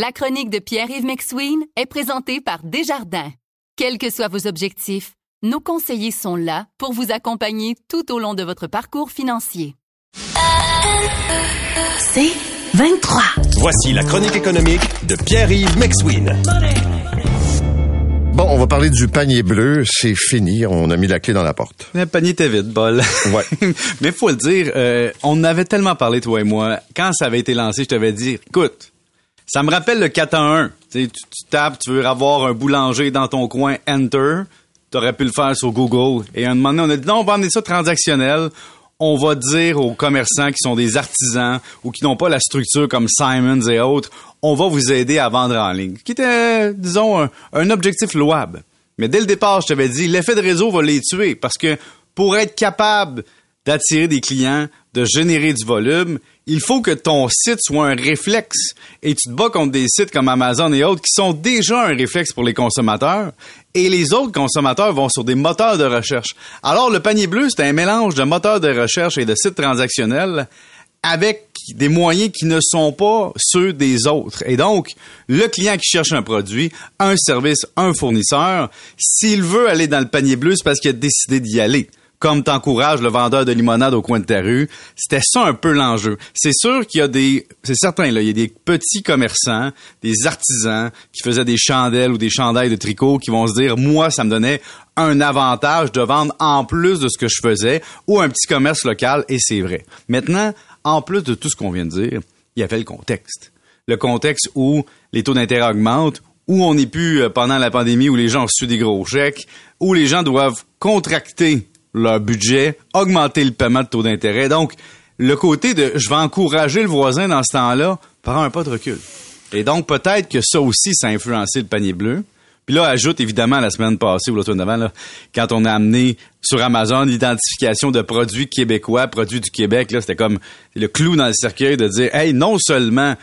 La chronique de Pierre-Yves McSween est présentée par Desjardins. Quels que soient vos objectifs, nos conseillers sont là pour vous accompagner tout au long de votre parcours financier. C'est 23. Voici la chronique économique de Pierre-Yves McSween. Bon, on va parler du panier bleu. C'est fini. On a mis la clé dans la porte. Le panier était vide, bol. Ouais. Mais faut le dire, euh, on avait tellement parlé, toi et moi. Quand ça avait été lancé, je t'avais dit, écoute, ça me rappelle le 4 en 1. Tu, sais, tu, tu tapes, tu veux avoir un boulanger dans ton coin, enter. T'aurais pu le faire sur Google. Et à un moment donné, on a dit, non, on va emmener ça transactionnel. On va dire aux commerçants qui sont des artisans ou qui n'ont pas la structure comme Simons et autres, on va vous aider à vendre en ligne. Ce qui était, disons, un, un objectif louable. Mais dès le départ, je t'avais dit, l'effet de réseau va les tuer parce que pour être capable d'attirer des clients, de générer du volume, il faut que ton site soit un réflexe. Et tu te bats contre des sites comme Amazon et autres qui sont déjà un réflexe pour les consommateurs. Et les autres consommateurs vont sur des moteurs de recherche. Alors, le panier bleu, c'est un mélange de moteurs de recherche et de sites transactionnels avec des moyens qui ne sont pas ceux des autres. Et donc, le client qui cherche un produit, un service, un fournisseur, s'il veut aller dans le panier bleu, c'est parce qu'il a décidé d'y aller comme t'encourages le vendeur de limonade au coin de ta rue. C'était ça un peu l'enjeu. C'est sûr qu'il y a des, c'est certain, là, il y a des petits commerçants, des artisans qui faisaient des chandelles ou des chandails de tricot qui vont se dire, moi, ça me donnait un avantage de vendre en plus de ce que je faisais ou un petit commerce local et c'est vrai. Maintenant, en plus de tout ce qu'on vient de dire, il y avait le contexte. Le contexte où les taux d'intérêt augmentent, où on n'est plus euh, pendant la pandémie où les gens ont reçu des gros chèques, où les gens doivent contracter leur budget, augmenter le paiement de taux d'intérêt. Donc, le côté de je vais encourager le voisin dans ce temps-là prend un pas de recul. Et donc, peut-être que ça aussi, ça a influencé le panier bleu. Puis là, ajoute évidemment la semaine passée ou la semaine d'avant, là, quand on a amené sur Amazon l'identification de produits québécois, produits du Québec, là, c'était comme le clou dans le cercueil de dire, hey, non seulement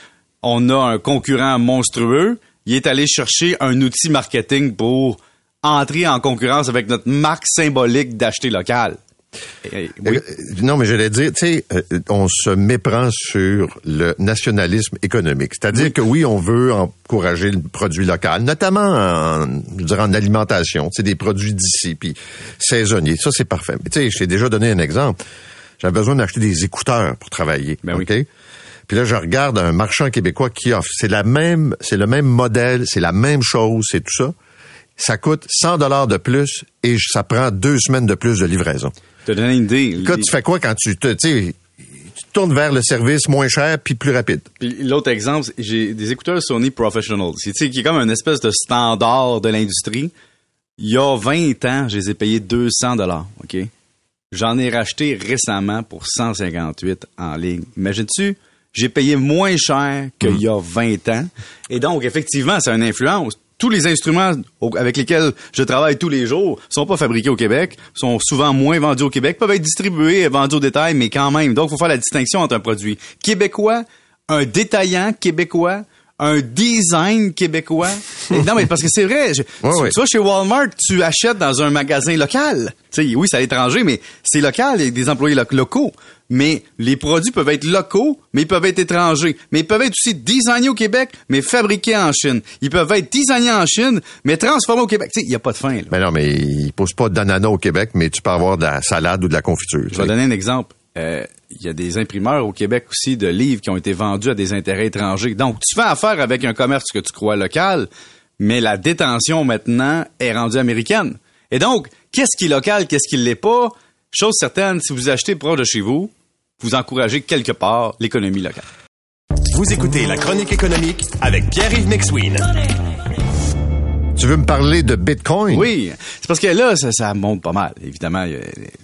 on a un concurrent monstrueux, il est allé chercher un outil marketing pour entrer en concurrence avec notre marque symbolique d'acheter local. Et- oui. Euh, non, mais j'allais dire, tu sais, euh, on se méprend sur le nationalisme économique. C'est-à-dire que oui, on veut encourager le produit local, notamment en, je dirais, en alimentation, tu sais, des produits d'ici, puis saisonniers. Ça, c'est parfait. Mais tu sais, je t'ai déjà donné un exemple. J'avais besoin d'acheter des écouteurs pour travailler. Ben oui. OK? Puis là, je regarde un marchand québécois qui offre. C'est la même, c'est le même modèle, c'est la même chose, c'est tout ça. Ça coûte 100 dollars de plus et ça prend deux semaines de plus de livraison. Te donner une idée. Écoute, tu fais quoi quand tu te, tu tournes vers le service moins cher puis plus rapide? Puis l'autre exemple, c'est- j'ai des écouteurs Sony Professional, C'est- tu sais, qui est comme une espèce de standard de l'industrie. Il y a 20 ans, je les ai payés 200 dollars, OK? J'en ai racheté récemment pour 158 en ligne. Imagines-tu? J'ai payé moins cher qu'il y a 20 ans. Et donc, effectivement, ça a une influence. Tous les instruments avec lesquels je travaille tous les jours sont pas fabriqués au Québec, sont souvent moins vendus au Québec, peuvent être distribués et vendus au détail, mais quand même. Donc, il faut faire la distinction entre un produit québécois, un détaillant québécois, un design québécois. Et non, mais parce que c'est vrai. je- Ouais, tu, ouais. tu vas chez Walmart, tu achètes dans un magasin local. Tu sais, oui, c'est à l'étranger, mais c'est local, il y a des employés lo- locaux. Mais les produits peuvent être locaux, mais ils peuvent être étrangers. Mais ils peuvent être aussi designés au Québec, mais fabriqués en Chine. Ils peuvent être designés en Chine, mais transformés au Québec. Tu sais, il n'y a pas de fin, là. Ben non, mais ils posent pas d'ananas au Québec, mais tu peux avoir de la salade ou de la confiture. tu Je vais donner un exemple. Euh, Il y a des imprimeurs au Québec aussi de livres qui ont été vendus à des intérêts étrangers. Donc, tu fais affaire avec un commerce que tu crois local, mais la détention maintenant est rendue américaine. Et donc, qu'est-ce qui est local, qu'est-ce qui ne l'est pas? Chose certaine, si vous achetez proche de chez vous, vous encouragez quelque part l'économie locale. Vous écoutez la chronique économique avec Pierre-Yves McSween. Tu veux me parler de Bitcoin? Oui, c'est parce que là, ça, monte pas mal. Évidemment,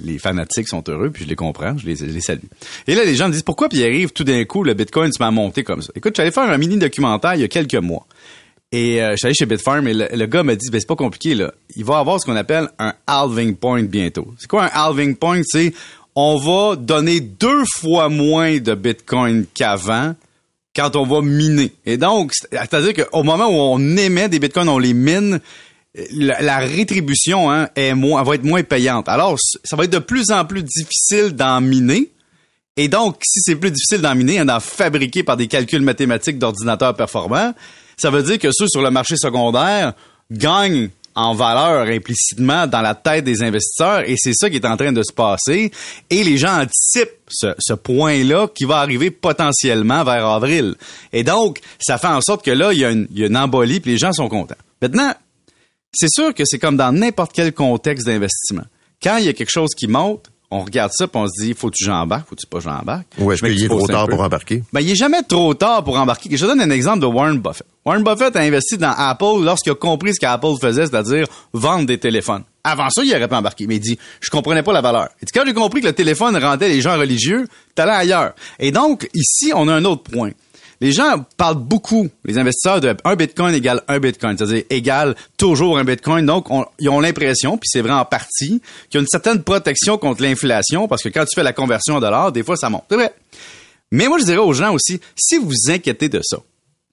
les fanatiques sont heureux, puis je les comprends, je les, salue. Et là, les gens me disent, pourquoi Pierre-Yves, tout d'un coup, le Bitcoin se met à monter comme ça? Écoute, j'allais faire un mini-documentaire il y a quelques mois. Et euh, je suis allé chez Bitfarm et le, le gars m'a dit, ben, c'est pas compliqué, là. Il va avoir ce qu'on appelle un halving point bientôt. C'est quoi un halving point? C'est, on va donner deux fois moins de Bitcoin qu'avant quand on va miner. Et donc, c'est- c'est-à-dire qu'au moment où on émet des bitcoins, on les mine, la, rétribution hein, est moins, va être moins payante. Alors, ça va être de plus en plus difficile d'en miner. Et donc, si c'est plus difficile d'en miner, d'en fabriquer par des calculs mathématiques d'ordinateurs performants, ça veut dire que ceux sur le marché secondaire gagnent en valeur implicitement dans la tête des investisseurs et c'est ça qui est en train de se passer et les gens anticipent ce, point-là qui va arriver potentiellement vers avril. Et donc, ça fait en sorte que là, il y a une, il y a une embolie puis les gens sont contents. Maintenant, c'est sûr que c'est comme dans n'importe quel contexte d'investissement. Quand il y a quelque chose qui monte, on regarde ça puis on se dit faut-tu j'embarque, faut-tu pas j'embarque. Ou est-ce Je qu'il est trop tard pour embarquer? Ben, il est jamais trop tard pour embarquer. Je te donne un exemple de Warren Buffett. Warren Buffett a investi dans Apple lorsqu'il a compris ce qu'Apple faisait, c'est-à-dire vendre des téléphones. Avant ça, il aurait pas embarqué. Mais il dit, je comprenais pas la valeur. Et quand j'ai compris que le téléphone rendait les gens religieux, t'allais ailleurs. Et donc, ici, on a un autre point. Les gens parlent beaucoup, les investisseurs, de un bitcoin égale un bitcoin, c'est-à-dire égale toujours un bitcoin. Donc, on- ils ont l'impression, puis c'est vrai en partie, qu'il y a une certaine protection contre l'inflation, parce que quand tu fais la conversion en dollars, des fois, ça monte. C'est vrai. Mais moi, je dirais aux gens aussi, si vous inquiétez de ça, vous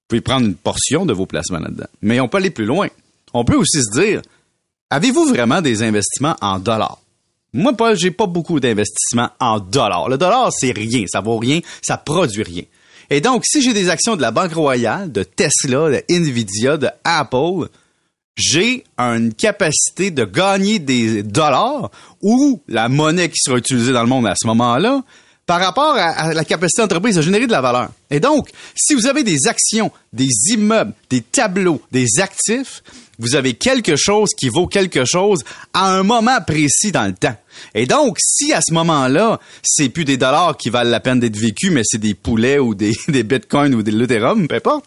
pouvez prendre une portion de vos placements là-dedans. Mais on peut aller plus loin. On peut aussi se dire, avez-vous vraiment des investissements en dollars? Moi, Paul, j'ai pas beaucoup d'investissements en dollars. Le dollar, c'est rien. Ça vaut rien. Ça produit rien. Et donc, si j'ai des actions de la Banque Royale, de Tesla, de Nvidia, de Apple, j'ai une capacité de gagner des dollars ou la monnaie qui sera utilisée dans le monde à ce moment-là par rapport à, à la capacité d'entreprise de générer de la valeur. Et donc, si vous avez des actions, des immeubles, des tableaux, des actifs, vous avez quelque chose qui vaut quelque chose à un moment précis dans le temps. Et donc, si à ce moment-là, c'est plus des dollars qui valent la peine d'être vécus, mais c'est des poulets ou des, bitcoins ou des l'Ethereum, peu importe,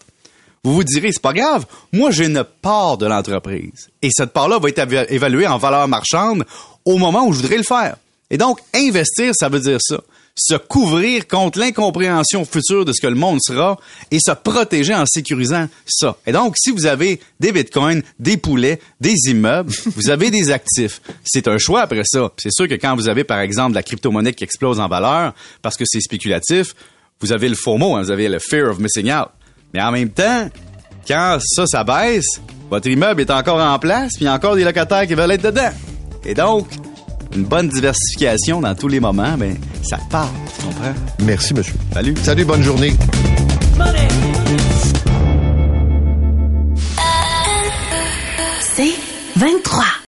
vous vous direz, c'est pas grave, moi j'ai une part de l'entreprise. Et cette part-là va être éva- évaluée en valeur marchande au moment où je voudrais le faire. Et donc, investir, ça veut dire ça. Se couvrir contre l'incompréhension future de ce que le monde sera et se protéger en sécurisant ça. Et donc, si vous avez des bitcoins, des poulets, des immeubles, vous avez des actifs. C'est un choix après ça. C'est sûr que quand vous avez, par exemple, la crypto-monnaie qui explose en valeur parce que c'est spéculatif, vous avez le faux mot, hein, vous avez le fear of missing out. Mais en même temps, quand ça, ça baisse, votre immeuble est encore en place, puis il y a encore des locataires qui veulent être dedans. Et donc, une bonne diversification dans tous les moments, ben, ça part, tu comprends? Merci, monsieur. Salut. Salut, bonne journée. C'est 23.